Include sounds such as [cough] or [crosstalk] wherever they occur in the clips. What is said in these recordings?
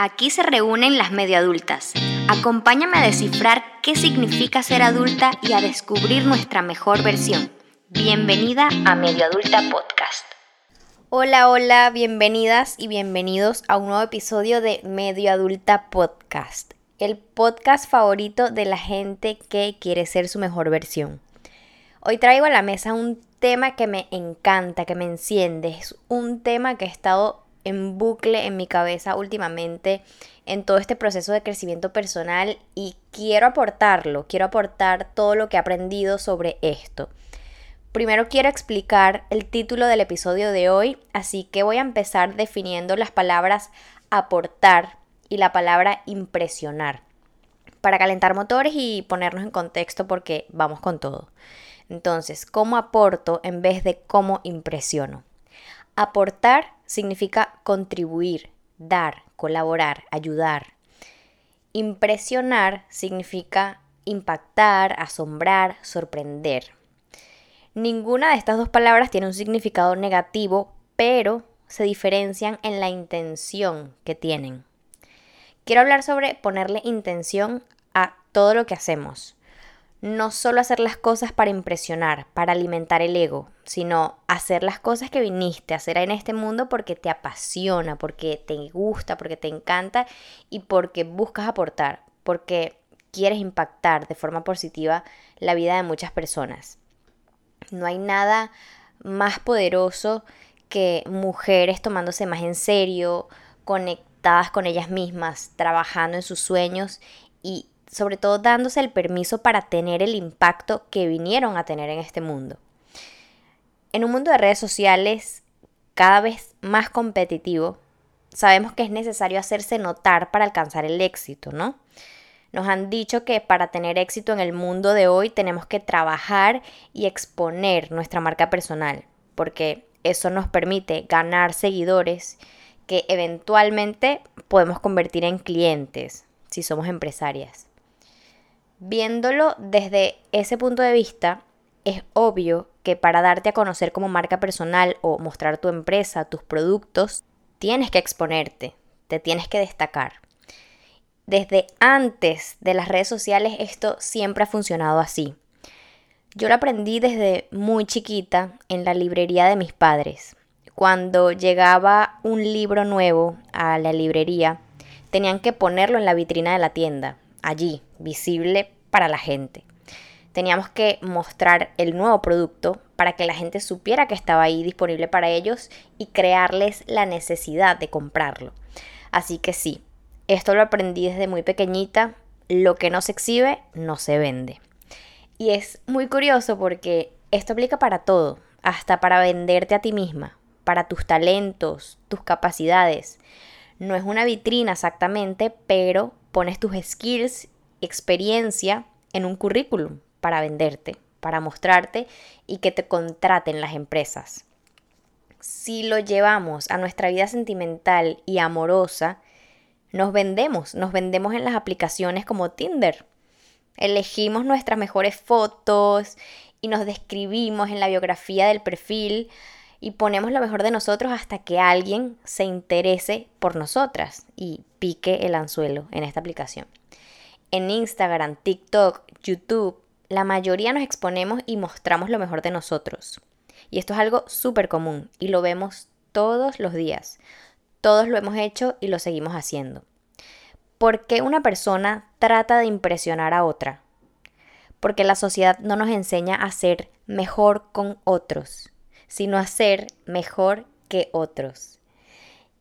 Aquí se reúnen las medio adultas. Acompáñame a descifrar qué significa ser adulta y a descubrir nuestra mejor versión. Bienvenida a Medio Adulta Podcast. Hola, hola, bienvenidas y bienvenidos a un nuevo episodio de Medio Adulta Podcast, el podcast favorito de la gente que quiere ser su mejor versión. Hoy traigo a la mesa un tema que me encanta, que me enciende. Es un tema que he estado en bucle en mi cabeza últimamente en todo este proceso de crecimiento personal y quiero aportarlo, quiero aportar todo lo que he aprendido sobre esto. Primero quiero explicar el título del episodio de hoy, así que voy a empezar definiendo las palabras aportar y la palabra impresionar para calentar motores y ponernos en contexto porque vamos con todo. Entonces, ¿cómo aporto en vez de cómo impresiono? Aportar significa contribuir, dar, colaborar, ayudar. Impresionar significa impactar, asombrar, sorprender. Ninguna de estas dos palabras tiene un significado negativo, pero se diferencian en la intención que tienen. Quiero hablar sobre ponerle intención a todo lo que hacemos no solo hacer las cosas para impresionar, para alimentar el ego, sino hacer las cosas que viniste a hacer en este mundo porque te apasiona, porque te gusta, porque te encanta y porque buscas aportar, porque quieres impactar de forma positiva la vida de muchas personas. No hay nada más poderoso que mujeres tomándose más en serio, conectadas con ellas mismas, trabajando en sus sueños y sobre todo dándose el permiso para tener el impacto que vinieron a tener en este mundo. En un mundo de redes sociales cada vez más competitivo, sabemos que es necesario hacerse notar para alcanzar el éxito, ¿no? Nos han dicho que para tener éxito en el mundo de hoy tenemos que trabajar y exponer nuestra marca personal, porque eso nos permite ganar seguidores que eventualmente podemos convertir en clientes si somos empresarias. Viéndolo desde ese punto de vista, es obvio que para darte a conocer como marca personal o mostrar tu empresa, tus productos, tienes que exponerte, te tienes que destacar. Desde antes de las redes sociales esto siempre ha funcionado así. Yo lo aprendí desde muy chiquita en la librería de mis padres. Cuando llegaba un libro nuevo a la librería, tenían que ponerlo en la vitrina de la tienda allí, visible para la gente. Teníamos que mostrar el nuevo producto para que la gente supiera que estaba ahí disponible para ellos y crearles la necesidad de comprarlo. Así que sí, esto lo aprendí desde muy pequeñita. Lo que no se exhibe no se vende. Y es muy curioso porque esto aplica para todo, hasta para venderte a ti misma, para tus talentos, tus capacidades. No es una vitrina exactamente, pero pones tus skills, experiencia en un currículum para venderte, para mostrarte y que te contraten las empresas. Si lo llevamos a nuestra vida sentimental y amorosa, nos vendemos, nos vendemos en las aplicaciones como Tinder. Elegimos nuestras mejores fotos y nos describimos en la biografía del perfil y ponemos lo mejor de nosotros hasta que alguien se interese por nosotras y pique el anzuelo en esta aplicación. En Instagram, TikTok, YouTube, la mayoría nos exponemos y mostramos lo mejor de nosotros. Y esto es algo súper común y lo vemos todos los días. Todos lo hemos hecho y lo seguimos haciendo. ¿Por qué una persona trata de impresionar a otra? Porque la sociedad no nos enseña a ser mejor con otros sino hacer mejor que otros.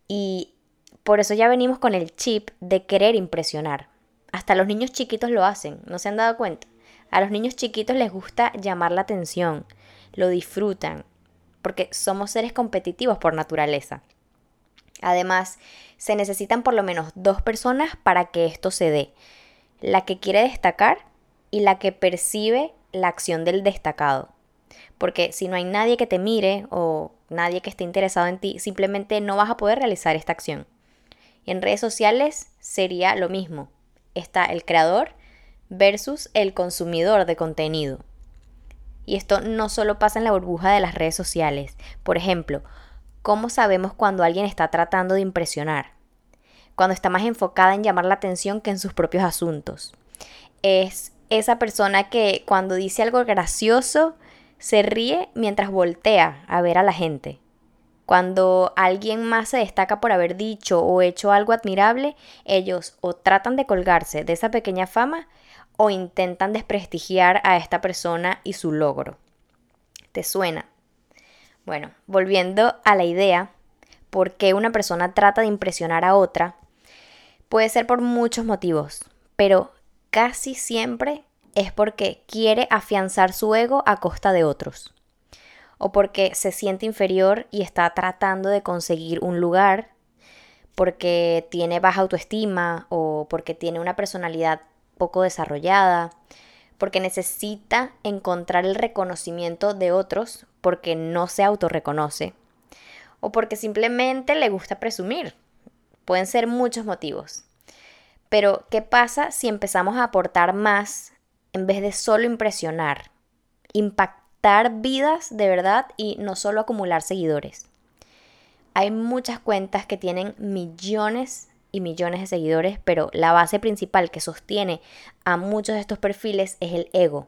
Y por eso ya venimos con el chip de querer impresionar. Hasta los niños chiquitos lo hacen, ¿no se han dado cuenta? A los niños chiquitos les gusta llamar la atención, lo disfrutan, porque somos seres competitivos por naturaleza. Además, se necesitan por lo menos dos personas para que esto se dé. La que quiere destacar y la que percibe la acción del destacado porque si no hay nadie que te mire o nadie que esté interesado en ti, simplemente no vas a poder realizar esta acción. Y en redes sociales sería lo mismo. Está el creador versus el consumidor de contenido. Y esto no solo pasa en la burbuja de las redes sociales. Por ejemplo, ¿cómo sabemos cuando alguien está tratando de impresionar? cuando está más enfocada en llamar la atención que en sus propios asuntos. Es esa persona que cuando dice algo gracioso se ríe mientras voltea a ver a la gente. Cuando alguien más se destaca por haber dicho o hecho algo admirable, ellos o tratan de colgarse de esa pequeña fama o intentan desprestigiar a esta persona y su logro. ¿Te suena? Bueno, volviendo a la idea, ¿por qué una persona trata de impresionar a otra? Puede ser por muchos motivos, pero casi siempre es porque quiere afianzar su ego a costa de otros o porque se siente inferior y está tratando de conseguir un lugar, porque tiene baja autoestima o porque tiene una personalidad poco desarrollada, porque necesita encontrar el reconocimiento de otros porque no se autorreconoce o porque simplemente le gusta presumir. Pueden ser muchos motivos. Pero, ¿qué pasa si empezamos a aportar más en vez de solo impresionar? Impactar vidas de verdad y no solo acumular seguidores. Hay muchas cuentas que tienen millones y millones de seguidores, pero la base principal que sostiene a muchos de estos perfiles es el ego.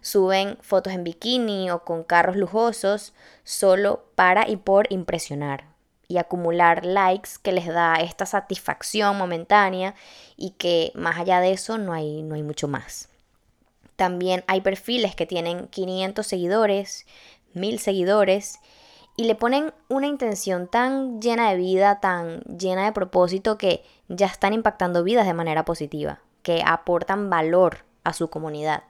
Suben fotos en bikini o con carros lujosos solo para y por impresionar y acumular likes que les da esta satisfacción momentánea y que más allá de eso no hay, no hay mucho más. También hay perfiles que tienen 500 seguidores, 1000 seguidores y le ponen una intención tan llena de vida, tan llena de propósito que ya están impactando vidas de manera positiva, que aportan valor a su comunidad.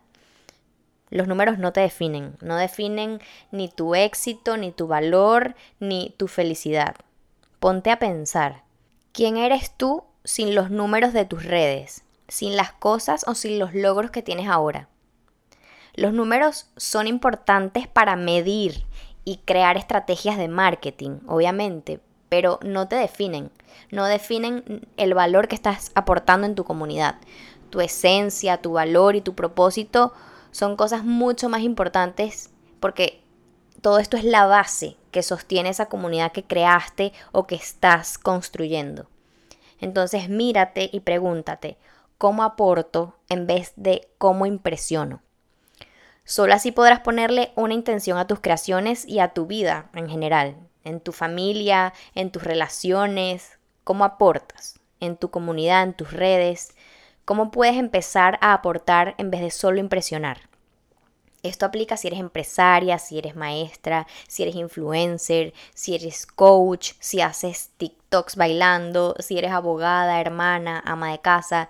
Los números no te definen, no definen ni tu éxito, ni tu valor, ni tu felicidad. Ponte a pensar, ¿quién eres tú sin los números de tus redes, sin las cosas o sin los logros que tienes ahora? Los números son importantes para medir y crear estrategias de marketing, obviamente, pero no te definen, no definen el valor que estás aportando en tu comunidad. Tu esencia, tu valor y tu propósito son cosas mucho más importantes porque todo esto es la base que sostiene esa comunidad que creaste o que estás construyendo. Entonces mírate y pregúntate, ¿cómo aporto en vez de cómo impresiono? Solo así podrás ponerle una intención a tus creaciones y a tu vida en general, en tu familia, en tus relaciones, cómo aportas, en tu comunidad, en tus redes, cómo puedes empezar a aportar en vez de solo impresionar. Esto aplica si eres empresaria, si eres maestra, si eres influencer, si eres coach, si haces TikToks bailando, si eres abogada, hermana, ama de casa.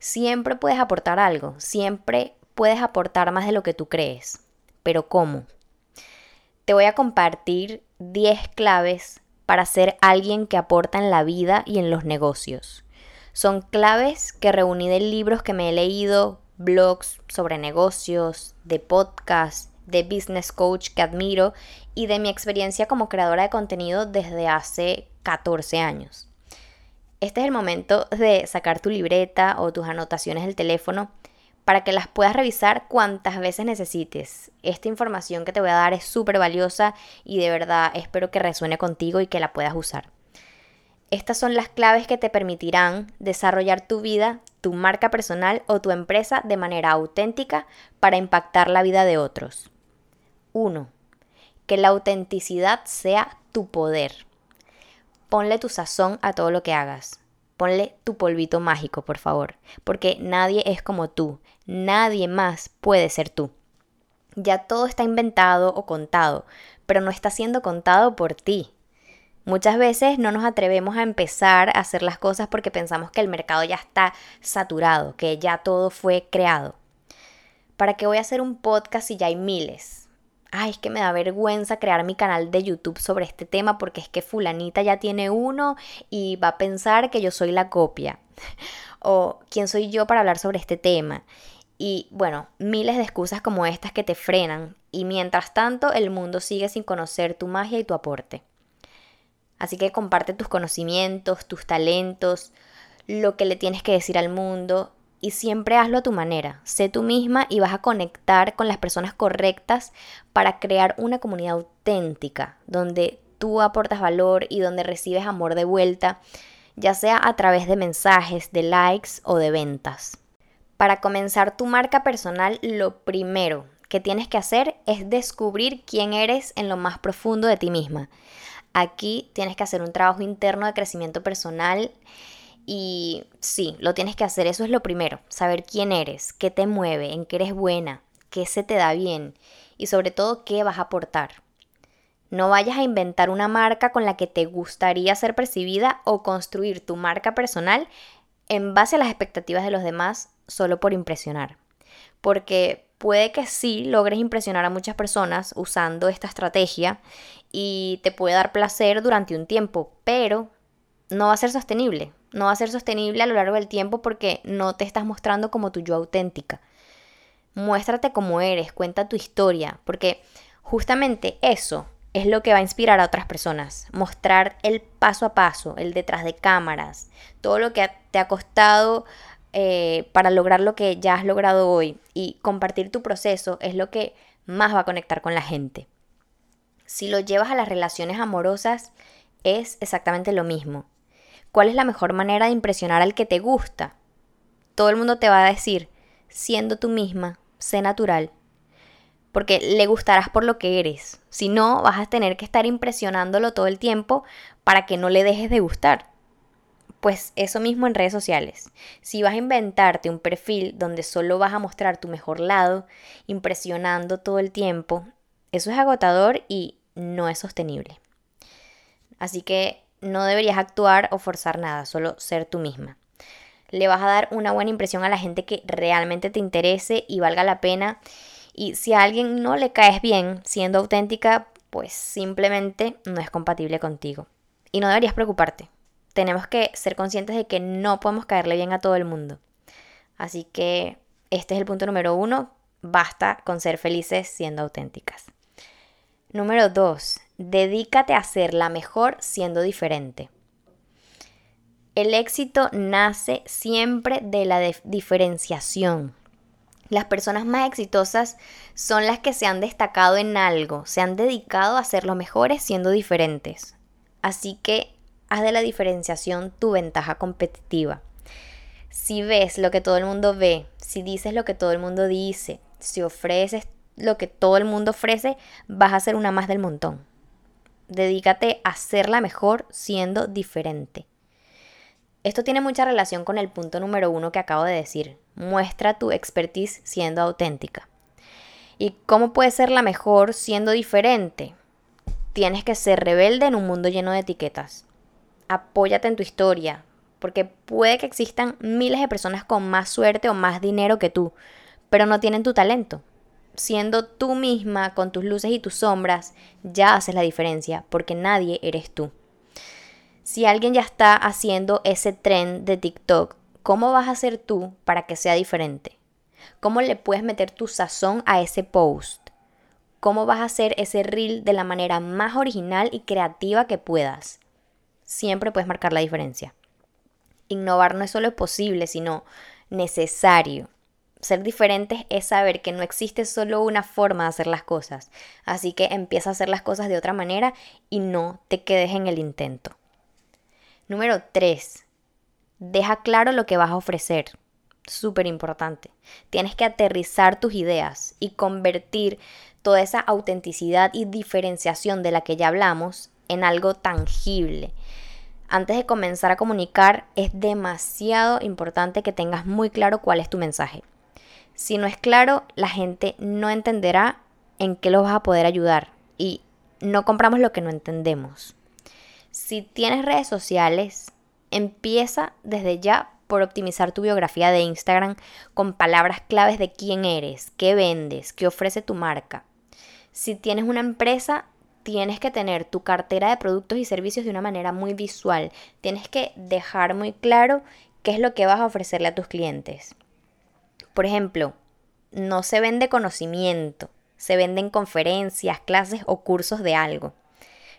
Siempre puedes aportar algo, siempre puedes aportar más de lo que tú crees. Pero ¿cómo? Te voy a compartir 10 claves para ser alguien que aporta en la vida y en los negocios. Son claves que reuní de libros que me he leído, blogs sobre negocios, de podcasts, de business coach que admiro y de mi experiencia como creadora de contenido desde hace 14 años. Este es el momento de sacar tu libreta o tus anotaciones del teléfono para que las puedas revisar cuantas veces necesites. Esta información que te voy a dar es súper valiosa y de verdad espero que resuene contigo y que la puedas usar. Estas son las claves que te permitirán desarrollar tu vida, tu marca personal o tu empresa de manera auténtica para impactar la vida de otros. 1. Que la autenticidad sea tu poder. Ponle tu sazón a todo lo que hagas. Ponle tu polvito mágico, por favor, porque nadie es como tú, nadie más puede ser tú. Ya todo está inventado o contado, pero no está siendo contado por ti. Muchas veces no nos atrevemos a empezar a hacer las cosas porque pensamos que el mercado ya está saturado, que ya todo fue creado. ¿Para qué voy a hacer un podcast si ya hay miles? Ay, es que me da vergüenza crear mi canal de YouTube sobre este tema porque es que fulanita ya tiene uno y va a pensar que yo soy la copia. [laughs] o quién soy yo para hablar sobre este tema. Y bueno, miles de excusas como estas que te frenan y mientras tanto el mundo sigue sin conocer tu magia y tu aporte. Así que comparte tus conocimientos, tus talentos, lo que le tienes que decir al mundo y siempre hazlo a tu manera. Sé tú misma y vas a conectar con las personas correctas para crear una comunidad auténtica, donde tú aportas valor y donde recibes amor de vuelta ya sea a través de mensajes, de likes o de ventas. Para comenzar tu marca personal, lo primero que tienes que hacer es descubrir quién eres en lo más profundo de ti misma. Aquí tienes que hacer un trabajo interno de crecimiento personal y sí, lo tienes que hacer, eso es lo primero, saber quién eres, qué te mueve, en qué eres buena, qué se te da bien y sobre todo qué vas a aportar. No vayas a inventar una marca con la que te gustaría ser percibida o construir tu marca personal en base a las expectativas de los demás solo por impresionar. Porque puede que sí logres impresionar a muchas personas usando esta estrategia y te puede dar placer durante un tiempo, pero no va a ser sostenible. No va a ser sostenible a lo largo del tiempo porque no te estás mostrando como tu yo auténtica. Muéstrate como eres, cuenta tu historia, porque justamente eso es lo que va a inspirar a otras personas. Mostrar el paso a paso, el detrás de cámaras, todo lo que te ha costado eh, para lograr lo que ya has logrado hoy y compartir tu proceso es lo que más va a conectar con la gente. Si lo llevas a las relaciones amorosas, es exactamente lo mismo. ¿Cuál es la mejor manera de impresionar al que te gusta? Todo el mundo te va a decir, siendo tú misma, sé natural, porque le gustarás por lo que eres. Si no, vas a tener que estar impresionándolo todo el tiempo para que no le dejes de gustar. Pues eso mismo en redes sociales. Si vas a inventarte un perfil donde solo vas a mostrar tu mejor lado, impresionando todo el tiempo, eso es agotador y no es sostenible. Así que no deberías actuar o forzar nada, solo ser tú misma. Le vas a dar una buena impresión a la gente que realmente te interese y valga la pena y si a alguien no le caes bien siendo auténtica, pues simplemente no es compatible contigo. Y no deberías preocuparte. Tenemos que ser conscientes de que no podemos caerle bien a todo el mundo. Así que este es el punto número uno. Basta con ser felices siendo auténticas. Número dos, dedícate a ser la mejor siendo diferente. El éxito nace siempre de la diferenciación. Las personas más exitosas son las que se han destacado en algo, se han dedicado a ser los mejores siendo diferentes. Así que haz de la diferenciación tu ventaja competitiva. Si ves lo que todo el mundo ve, si dices lo que todo el mundo dice, si ofreces lo que todo el mundo ofrece, vas a ser una más del montón. Dedícate a ser la mejor siendo diferente. Esto tiene mucha relación con el punto número uno que acabo de decir. Muestra tu expertise siendo auténtica. ¿Y cómo puedes ser la mejor siendo diferente? Tienes que ser rebelde en un mundo lleno de etiquetas. Apóyate en tu historia, porque puede que existan miles de personas con más suerte o más dinero que tú, pero no tienen tu talento. Siendo tú misma, con tus luces y tus sombras, ya haces la diferencia, porque nadie eres tú. Si alguien ya está haciendo ese tren de TikTok, ¿cómo vas a hacer tú para que sea diferente? ¿Cómo le puedes meter tu sazón a ese post? ¿Cómo vas a hacer ese reel de la manera más original y creativa que puedas? Siempre puedes marcar la diferencia. Innovar no es solo posible, sino necesario. Ser diferentes es saber que no existe solo una forma de hacer las cosas. Así que empieza a hacer las cosas de otra manera y no te quedes en el intento. Número 3. Deja claro lo que vas a ofrecer. Súper importante. Tienes que aterrizar tus ideas y convertir toda esa autenticidad y diferenciación de la que ya hablamos en algo tangible. Antes de comenzar a comunicar, es demasiado importante que tengas muy claro cuál es tu mensaje. Si no es claro, la gente no entenderá en qué los vas a poder ayudar y no compramos lo que no entendemos. Si tienes redes sociales, empieza desde ya por optimizar tu biografía de Instagram con palabras claves de quién eres, qué vendes, qué ofrece tu marca. Si tienes una empresa, tienes que tener tu cartera de productos y servicios de una manera muy visual. Tienes que dejar muy claro qué es lo que vas a ofrecerle a tus clientes. Por ejemplo, no se vende conocimiento, se venden conferencias, clases o cursos de algo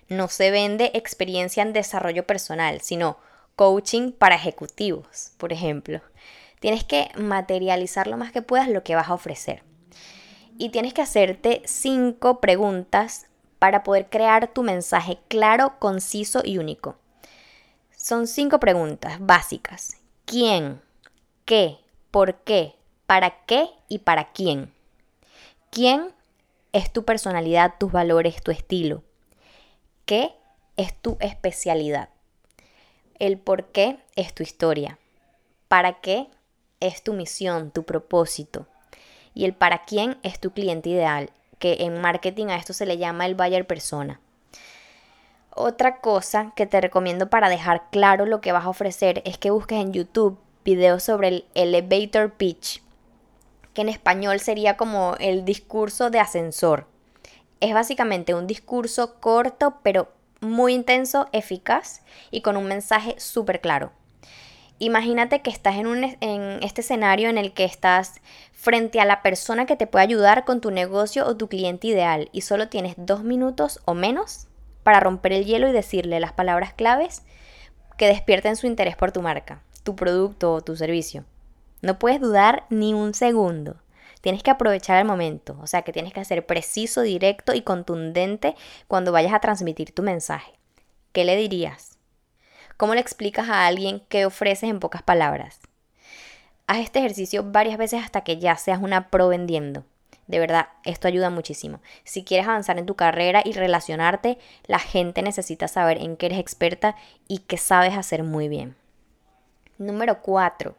no se vende experiencia en desarrollo personal, sino coaching para ejecutivos, por ejemplo. Tienes que materializar lo más que puedas lo que vas a ofrecer. Y tienes que hacerte cinco preguntas para poder crear tu mensaje claro, conciso y único. Son cinco preguntas básicas. ¿Quién? ¿Qué? ¿Por qué? ¿Para qué? ¿Y para quién? ¿Quién es tu personalidad, tus valores, tu estilo? ¿Qué es tu especialidad? El por qué es tu historia. ¿Para qué es tu misión, tu propósito? Y el para quién es tu cliente ideal, que en marketing a esto se le llama el buyer persona. Otra cosa que te recomiendo para dejar claro lo que vas a ofrecer es que busques en YouTube videos sobre el elevator pitch, que en español sería como el discurso de ascensor. Es básicamente un discurso corto pero muy intenso, eficaz y con un mensaje súper claro. Imagínate que estás en, un, en este escenario en el que estás frente a la persona que te puede ayudar con tu negocio o tu cliente ideal y solo tienes dos minutos o menos para romper el hielo y decirle las palabras claves que despierten su interés por tu marca, tu producto o tu servicio. No puedes dudar ni un segundo. Tienes que aprovechar el momento, o sea que tienes que ser preciso, directo y contundente cuando vayas a transmitir tu mensaje. ¿Qué le dirías? ¿Cómo le explicas a alguien qué ofreces en pocas palabras? Haz este ejercicio varias veces hasta que ya seas una pro vendiendo. De verdad, esto ayuda muchísimo. Si quieres avanzar en tu carrera y relacionarte, la gente necesita saber en qué eres experta y qué sabes hacer muy bien. Número 4.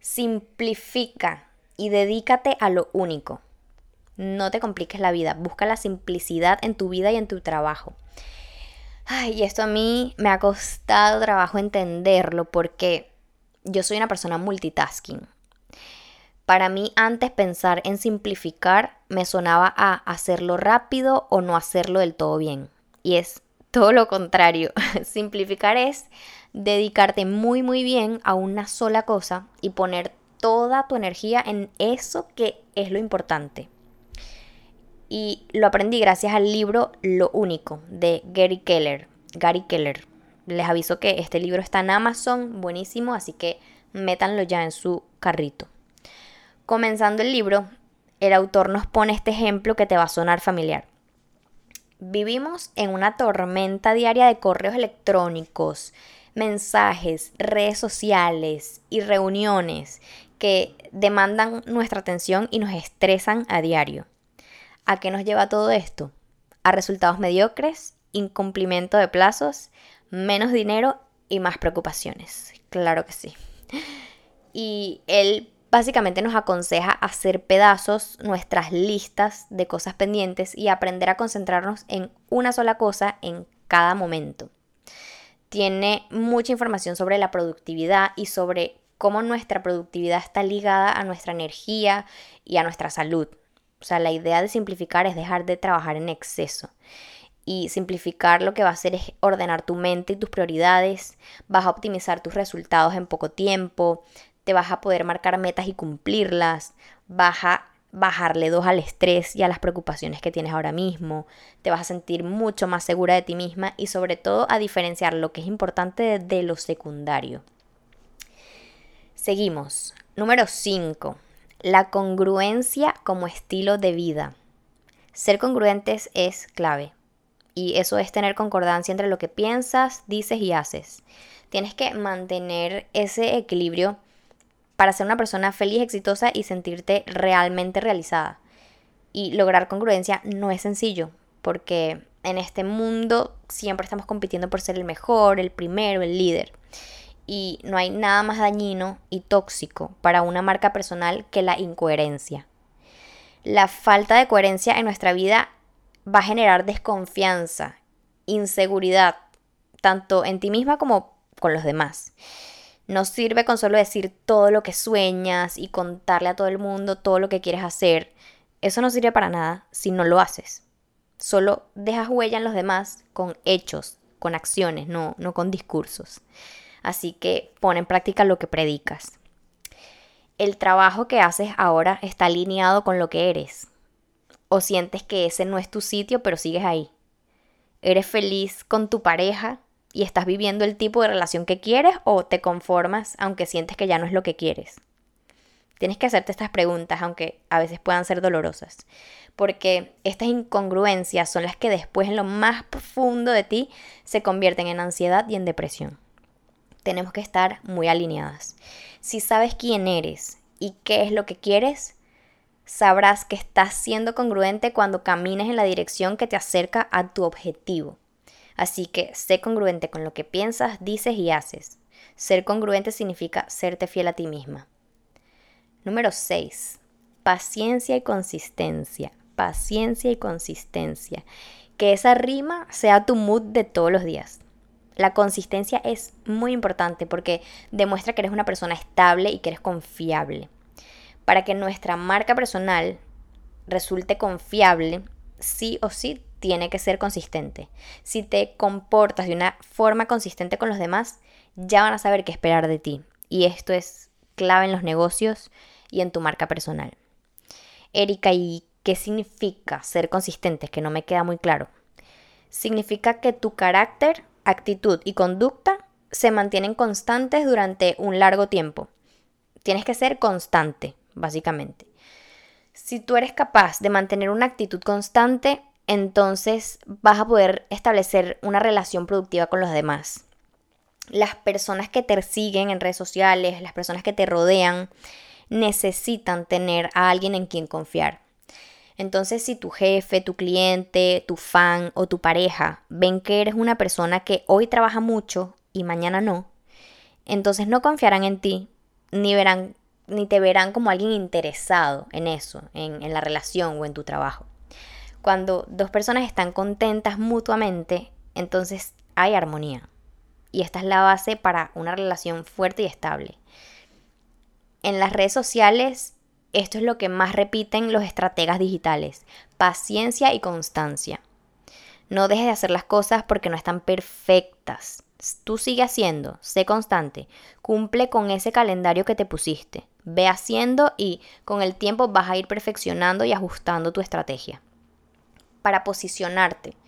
Simplifica y dedícate a lo único. No te compliques la vida, busca la simplicidad en tu vida y en tu trabajo. Ay, y esto a mí me ha costado trabajo entenderlo porque yo soy una persona multitasking. Para mí antes pensar en simplificar me sonaba a hacerlo rápido o no hacerlo del todo bien. Y es todo lo contrario. [laughs] simplificar es dedicarte muy muy bien a una sola cosa y poner toda tu energía en eso que es lo importante. Y lo aprendí gracias al libro Lo Único de Gary Keller. Gary Keller. Les aviso que este libro está en Amazon, buenísimo, así que métanlo ya en su carrito. Comenzando el libro, el autor nos pone este ejemplo que te va a sonar familiar. Vivimos en una tormenta diaria de correos electrónicos, mensajes, redes sociales y reuniones que demandan nuestra atención y nos estresan a diario. ¿A qué nos lleva todo esto? A resultados mediocres, incumplimiento de plazos, menos dinero y más preocupaciones. Claro que sí. Y él básicamente nos aconseja hacer pedazos nuestras listas de cosas pendientes y aprender a concentrarnos en una sola cosa en cada momento. Tiene mucha información sobre la productividad y sobre cómo nuestra productividad está ligada a nuestra energía y a nuestra salud. O sea, la idea de simplificar es dejar de trabajar en exceso. Y simplificar lo que va a hacer es ordenar tu mente y tus prioridades, vas a optimizar tus resultados en poco tiempo, te vas a poder marcar metas y cumplirlas, vas a bajarle dos al estrés y a las preocupaciones que tienes ahora mismo, te vas a sentir mucho más segura de ti misma y sobre todo a diferenciar lo que es importante de, lo secundario. Seguimos. Número 5. La congruencia como estilo de vida. Ser congruentes es clave. Y eso es tener concordancia entre lo que piensas, dices y haces. Tienes que mantener ese equilibrio para ser una persona feliz, exitosa y sentirte realmente realizada. Y lograr congruencia no es sencillo, porque en este mundo siempre estamos compitiendo por ser el mejor, el primero, el líder y no hay nada más dañino y tóxico para una marca personal que la incoherencia. La falta de coherencia en nuestra vida va a generar desconfianza, inseguridad, tanto en ti misma como con los demás. No sirve con solo decir todo lo que sueñas y contarle a todo el mundo todo lo que quieres hacer. Eso no sirve para nada si no lo haces. Solo dejas huella en los demás con hechos, con acciones, no, no con discursos. Así que pon en práctica lo que predicas. El trabajo que haces ahora está alineado con lo que eres. O sientes que ese no es tu sitio, pero sigues ahí. ¿Eres feliz con tu pareja y estás viviendo el tipo de relación que quieres o te conformas aunque sientes que ya no es lo que quieres? Tienes que hacerte estas preguntas, aunque a veces puedan ser dolorosas, porque estas incongruencias son las que después en lo más profundo de ti se convierten en ansiedad y en depresión. tenemos que estar muy alineadas. Si sabes quién eres y qué es lo que quieres, sabrás que estás siendo congruente cuando camines en la dirección que te acerca a tu objetivo. Así que sé congruente con lo que piensas, dices y haces. Ser congruente significa serte fiel a ti misma. Número 6. Paciencia y consistencia. Paciencia y consistencia. Que esa rima sea tu mood de todos los días. La consistencia es muy importante porque demuestra que eres una persona estable y que eres confiable. Para que nuestra marca personal resulte confiable, sí o sí tiene que ser consistente. Si te comportas de una forma consistente con los demás, ya van a saber qué esperar de ti. Y esto es clave en los negocios y en tu marca personal. Erika, ¿y qué significa ser consistente? Que no me queda muy claro. Significa que tu carácter actitud y conducta se mantienen constantes durante un largo tiempo. Tienes que ser constante, básicamente. Si tú eres capaz de mantener una actitud constante, entonces vas a poder establecer una relación productiva con los demás. Las personas que te siguen en redes sociales, las personas que te rodean, necesitan tener a alguien en quien confiar. Entonces, si tu jefe, tu cliente, tu fan o tu pareja ven que eres una persona que hoy trabaja mucho y mañana no, entonces no confiarán en ti, ni verán, ni te verán como alguien interesado en eso, en, en la relación o en tu trabajo. Cuando dos personas están contentas mutuamente, entonces hay armonía. Y esta es la base para una relación fuerte y estable. En las redes sociales esto es lo que más repiten los estrategas digitales, paciencia y constancia. No dejes de hacer las cosas porque no están perfectas. Tú sigue haciendo, sé constante, cumple con ese calendario que te pusiste, ve haciendo y con el tiempo vas a ir perfeccionando y ajustando tu estrategia. Para posicionarte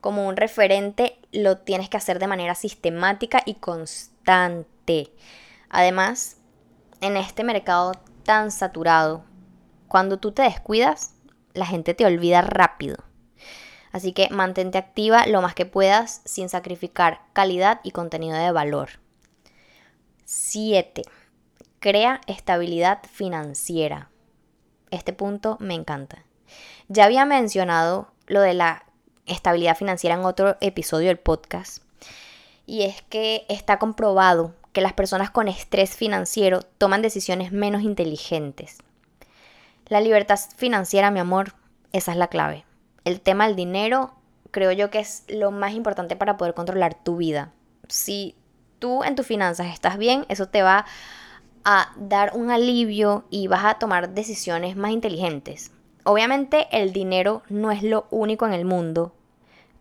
como un referente lo tienes que hacer de manera sistemática y constante. Además, en este mercado tan saturado. Cuando tú te descuidas, la gente te olvida rápido. Así que mantente activa lo más que puedas sin sacrificar calidad y contenido de valor. 7. Crea estabilidad financiera. Este punto me encanta. Ya había mencionado lo de la estabilidad financiera en otro episodio del podcast. Y es que está comprobado que las personas con estrés financiero toman decisiones menos inteligentes. La libertad financiera, mi amor, esa es la clave. El tema del dinero creo yo que es lo más importante para poder controlar tu vida. Si tú en tus finanzas estás bien, eso te va a dar un alivio y vas a tomar decisiones más inteligentes. Obviamente el dinero no es lo único en el mundo,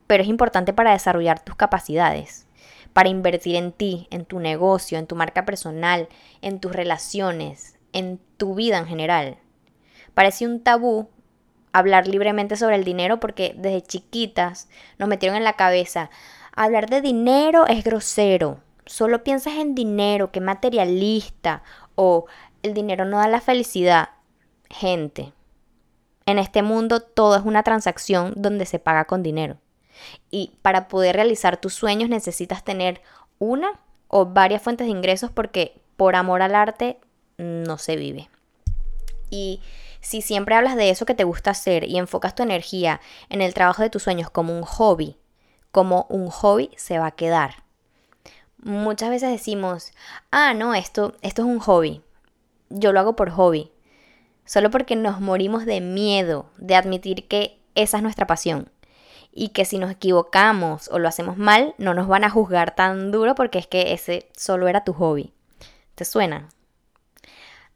pero es importante para desarrollar tus capacidades para invertir en ti, en tu negocio, en tu marca personal, en tus relaciones, en tu vida en general. Parece un tabú hablar libremente sobre el dinero porque desde chiquitas nos metieron en la cabeza, hablar de dinero es grosero, solo piensas en dinero, que materialista o el dinero no da la felicidad. Gente, en este mundo todo es una transacción donde se paga con dinero. Y para poder realizar tus sueños necesitas tener una o varias fuentes de ingresos porque por amor al arte no se vive. Y si siempre hablas de eso que te gusta hacer y enfocas tu energía en el trabajo de tus sueños como un hobby, como un hobby se va a quedar. Muchas veces decimos, ah, no, esto, esto es un hobby. Yo lo hago por hobby. Solo porque nos morimos de miedo de admitir que esa es nuestra pasión y que si nos equivocamos o lo hacemos mal, no nos van a juzgar tan duro porque es que ese solo era tu hobby. ¿Te suena?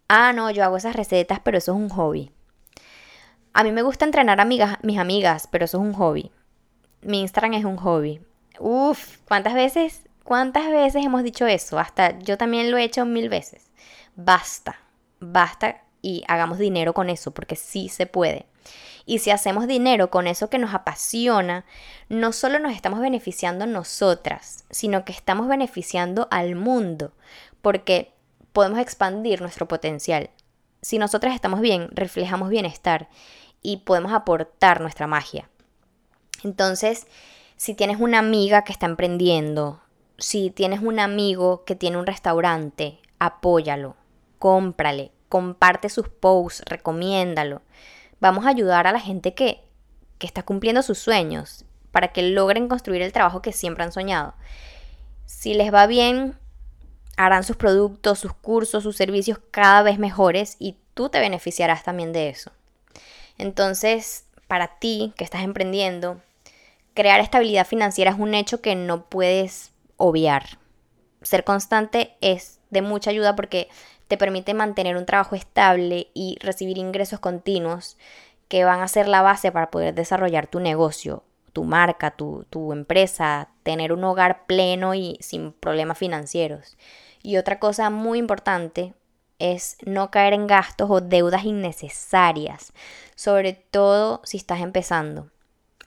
Ah, no, yo hago esas recetas, pero eso es un hobby. A mí me gusta entrenar a mis amigas, pero eso es un hobby. Mi Instagram es un hobby. Uf, ¿cuántas veces? ¿Cuántas veces hemos dicho eso? Hasta yo también lo he hecho mil veces. Basta, basta y hagamos dinero con eso, porque sí se puede. Y si hacemos dinero con eso que nos apasiona, no solo nos estamos beneficiando nosotras, sino que estamos beneficiando al mundo, porque podemos expandir nuestro potencial. Si nosotras estamos bien, reflejamos bienestar y podemos aportar nuestra magia. Entonces, si tienes una amiga que está emprendiendo, si tienes un amigo que tiene un restaurante, apóyalo, cómprale, comparte sus posts, recomiéndalo. Vamos a ayudar a la gente que, que está cumpliendo sus sueños para que logren construir el trabajo que siempre han soñado. Si les va bien, harán sus productos, sus cursos, sus servicios cada vez mejores y tú te beneficiarás también de eso. Entonces, para ti que estás emprendiendo, crear estabilidad financiera es un hecho que no puedes obviar. Ser constante es de mucha ayuda porque te permite mantener un trabajo estable y recibir ingresos continuos que van a ser la base para poder desarrollar tu negocio, tu marca, tu, tu empresa, tener un hogar pleno y sin problemas financieros. Y otra cosa muy importante es no caer en gastos o deudas innecesarias, sobre todo si estás empezando.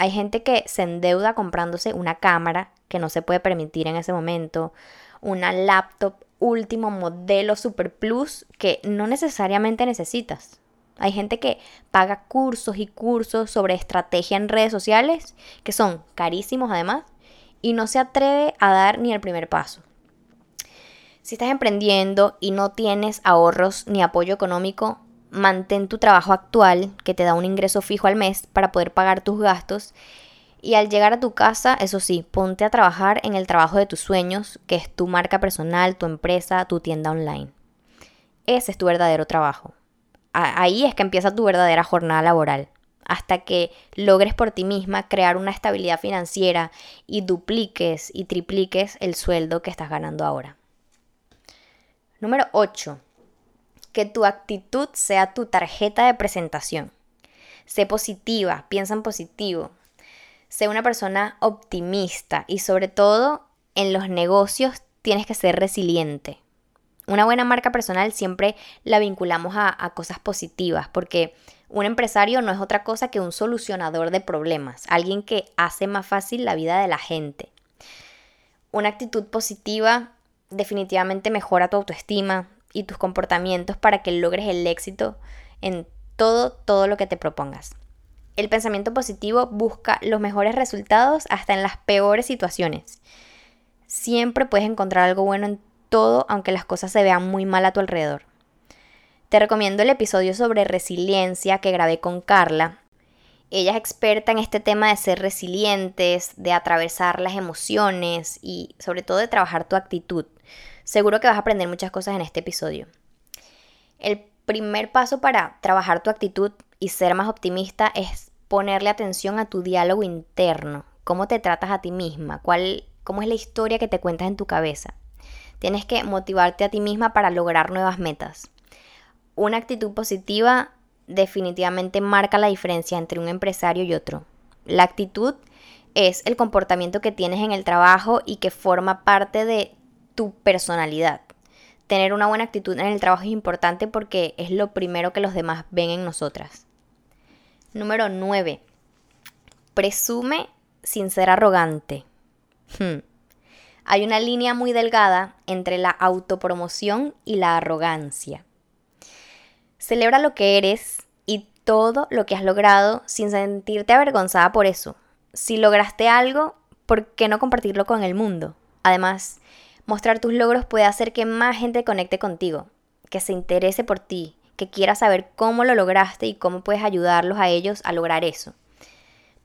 Hay gente que se endeuda comprándose una cámara que no se puede permitir en ese momento, una laptop último modelo Super Plus que no necesariamente necesitas. Hay gente que paga cursos y cursos sobre estrategia en redes sociales, que son carísimos además, y no se atreve a dar ni el primer paso. Si estás emprendiendo y no tienes ahorros ni apoyo económico, mantén tu trabajo actual, que te da un ingreso fijo al mes para poder pagar tus gastos. Y al llegar a tu casa, eso sí, ponte a trabajar en el trabajo de tus sueños, que es tu marca personal, tu empresa, tu tienda online. Ese es tu verdadero trabajo. Ahí es que empieza tu verdadera jornada laboral hasta que logres por ti misma crear una estabilidad financiera y dupliques y tripliques el sueldo que estás ganando ahora. Número 8. Que tu actitud sea tu tarjeta de presentación. Sé positiva, piensa en positivo. Sé una persona optimista y sobre todo en los negocios tienes que ser resiliente. Una buena marca personal siempre la vinculamos a, a cosas positivas porque un empresario no es otra cosa que un solucionador de problemas, alguien que hace más fácil la vida de la gente. Una actitud positiva definitivamente mejora tu autoestima y tus comportamientos para que logres el éxito en todo, todo lo que te propongas. El pensamiento positivo busca los mejores resultados hasta en las peores situaciones. Siempre puedes encontrar algo bueno en todo, aunque las cosas se vean muy mal a tu alrededor. Te recomiendo el episodio sobre resiliencia que grabé con Carla. Ella es experta en este tema de ser resilientes, de atravesar las emociones y sobre todo de trabajar tu actitud. Seguro que vas a aprender muchas cosas en este episodio. El primer paso para trabajar tu actitud y ser más optimista es ponerle atención a tu diálogo interno, cómo te tratas a ti misma, cuál, cómo es la historia que te cuentas en tu cabeza. Tienes que motivarte a ti misma para lograr nuevas metas. Una actitud positiva definitivamente marca la diferencia entre un empresario y otro. La actitud es el comportamiento que tienes en el trabajo y que forma parte de tu personalidad. Tener una buena actitud en el trabajo es importante porque es lo primero que los demás ven en nosotras. Número 9. Presume sin ser arrogante. Hmm. Hay una línea muy delgada entre la autopromoción y la arrogancia. Celebra lo que eres y todo lo que has logrado sin sentirte avergonzada por eso. Si lograste algo, ¿por qué no compartirlo con el mundo? Además, Mostrar tus logros puede hacer que más gente conecte contigo, que se interese por ti, que quiera saber cómo lo lograste y cómo puedes ayudarlos a ellos a lograr eso.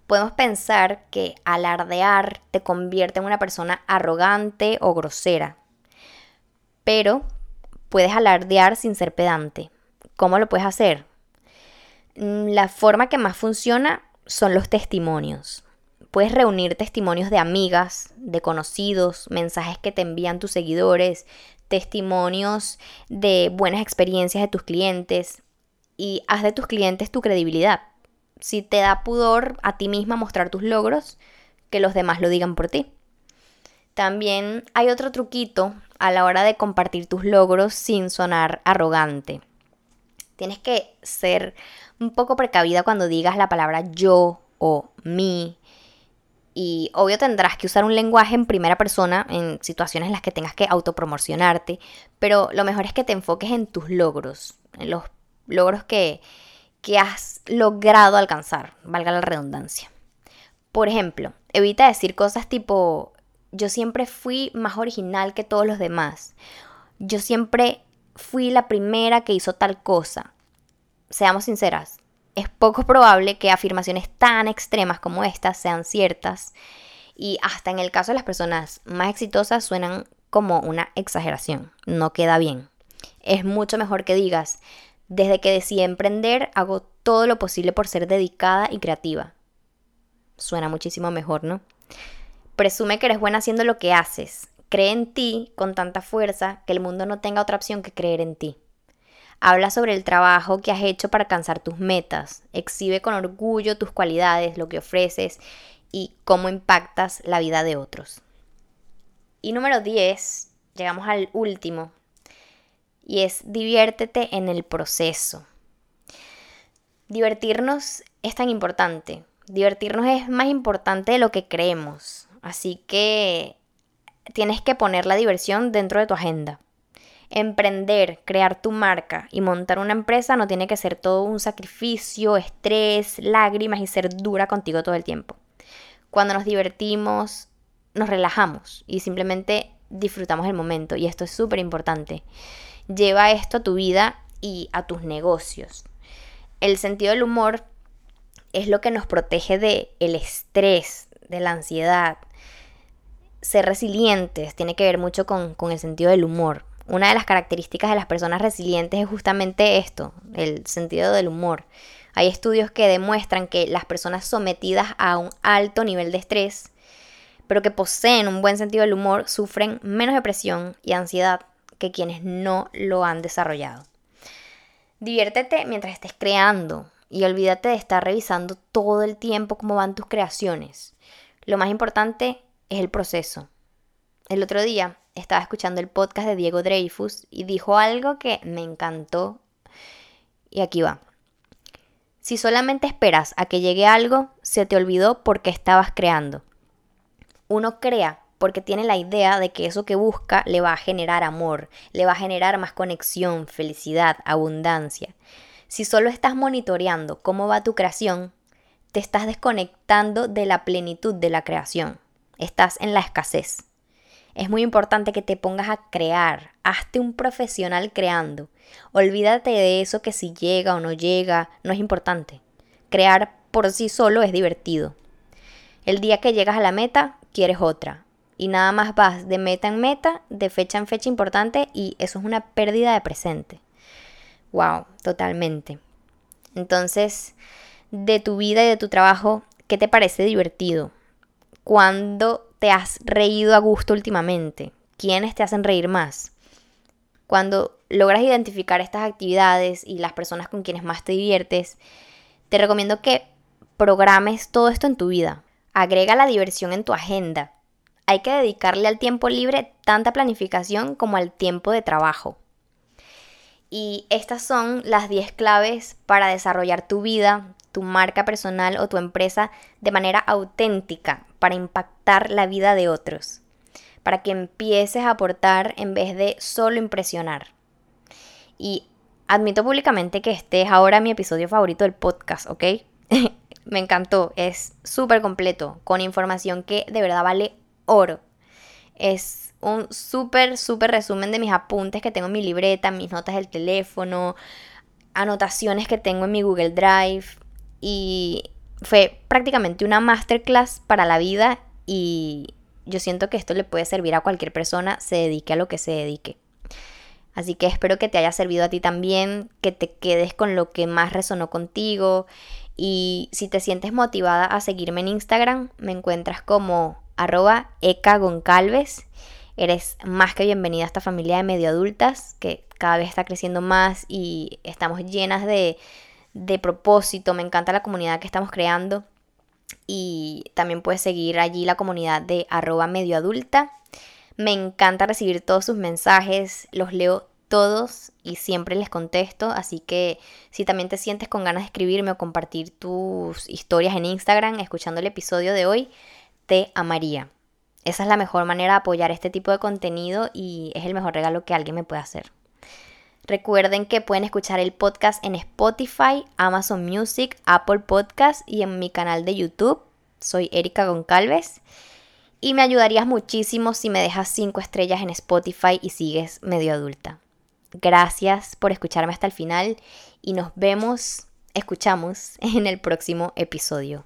Podemos pensar que alardear te convierte en una persona arrogante o grosera, pero puedes alardear sin ser pedante. ¿Cómo lo puedes hacer? Mm, la forma que más funciona son los testimonios. Puedes reunir testimonios de amigas, de conocidos, mensajes que te envían tus seguidores, testimonios de buenas experiencias de tus clientes y haz de tus clientes tu credibilidad. Si te da pudor a ti misma mostrar tus logros, que los demás lo digan por ti. También hay otro truquito a la hora de compartir tus logros sin sonar arrogante. Tienes que ser un poco precavida cuando digas la palabra yo o mi y obvio tendrás que usar un lenguaje en primera persona en situaciones en las que tengas que autopromocionarte, pero lo mejor es que te enfoques en tus logros, en los logros que, que has logrado alcanzar, valga la redundancia. Por ejemplo, evita decir cosas tipo yo siempre fui más original que todos los demás. Yo siempre fui la primera que hizo tal cosa. Seamos sinceras, es poco probable que afirmaciones tan extremas como estas sean ciertas y hasta en el caso de las personas más exitosas suenan como una exageración, no queda bien. Es mucho mejor que digas, desde que decidí emprender hago todo lo posible por ser dedicada y creativa. Suena muchísimo mejor, ¿no? Presume que eres buena haciendo lo que haces. Cree en ti con tanta fuerza que el mundo no tenga otra opción que creer en ti. Habla sobre el trabajo que has hecho para alcanzar tus metas. Exhibe con orgullo tus cualidades, lo que ofreces y cómo impactas la vida de otros. Y número 10, llegamos al último, y es diviértete en el proceso. Divertirnos es tan importante. Divertirnos es más importante de lo que creemos. Así que tienes que poner la diversión dentro de tu agenda. Emprender, crear tu marca y montar una empresa no tiene que ser todo un sacrificio, estrés, lágrimas y ser dura contigo todo el tiempo. Cuando nos divertimos, nos relajamos y simplemente disfrutamos el momento y esto es súper importante. Lleva esto a tu vida y a tus negocios. El sentido del humor es lo que nos protege de el estrés, de la ansiedad. Ser resilientes tiene que ver mucho con, con el sentido del humor. Una de las características de las personas resilientes es justamente esto, el sentido del humor. Hay estudios que demuestran que las personas sometidas a un alto nivel de estrés, pero que poseen un buen sentido del humor, sufren menos depresión y ansiedad que quienes no lo han desarrollado. Diviértete mientras estés creando y olvídate de estar revisando todo el tiempo cómo van tus creaciones. Lo más importante es el proceso. El otro día estaba escuchando el podcast de Diego Dreyfus y dijo algo que me encantó. Y aquí va. Si solamente esperas a que llegue algo, se te olvidó porque estabas creando. Uno crea porque tiene la idea de que eso que busca le va a generar amor, le va a generar más conexión, felicidad, abundancia. Si solo estás monitoreando cómo va tu creación, te estás desconectando de la plenitud de la creación. Estás en la escasez. Es muy importante que te pongas a crear. Hazte un profesional creando. Olvídate de eso que si llega o no llega, no es importante. Crear por sí solo es divertido. El día que llegas a la meta, quieres otra y nada más vas de meta en meta, de fecha en fecha importante y eso es una pérdida de presente. Wow, totalmente. Entonces, de tu vida y de tu trabajo, ¿qué te parece divertido? ¿Cuándo te has reído a gusto últimamente? ¿Quiénes te hacen reír más? Cuando logras identificar estas actividades y las personas con quienes más te diviertes, te recomiendo que programes todo esto en tu vida. Agrega la diversión en tu agenda hay que dedicarle al tiempo libre tanta planificación como al tiempo de trabajo. Y estas son las 10 claves para desarrollar tu vida, tu marca personal o tu empresa de manera auténtica para impactar la vida de otros, para que empieces a aportar en vez de solo impresionar. Y admito públicamente que este es ahora mi episodio favorito del podcast, ¿ok? [laughs] Me encantó, es súper completo, con información que de verdad vale oro. Es un súper, súper resumen de mis apuntes que tengo en mi libreta, mis notas del teléfono, anotaciones que tengo en mi Google Drive. Y fue prácticamente una masterclass para la vida y yo siento que esto le puede servir a cualquier persona, se dedique a lo que se dedique. Así que espero que te haya servido a ti también, que te quedes con lo que más resonó contigo. Y si te sientes motivada a seguirme en Instagram, me encuentras como arroba Eka Goncalves. Eres más que bienvenida a esta familia de medio adultas que cada vez está creciendo más y estamos llenas de, de propósito. Me encanta la comunidad que estamos creando. Y también puedes seguir allí la comunidad de arroba medio adulta. Me encanta recibir todos sus mensajes, los leo todos y siempre les contesto, así que si también te sientes con ganas de escribirme o compartir tus historias en Instagram escuchando el episodio de hoy, te amaría. Esa es la mejor manera de apoyar este tipo de contenido y es el mejor regalo que alguien me puede hacer. Recuerden que pueden escuchar el podcast en Spotify, Amazon Music, Apple Podcast y en mi canal de YouTube. Soy Erika Goncalves. Y me ayudarías muchísimo si me dejas 5 estrellas en Spotify y sigues medio adulta. Gracias por escucharme hasta el final y nos vemos, escuchamos [laughs] en el próximo episodio.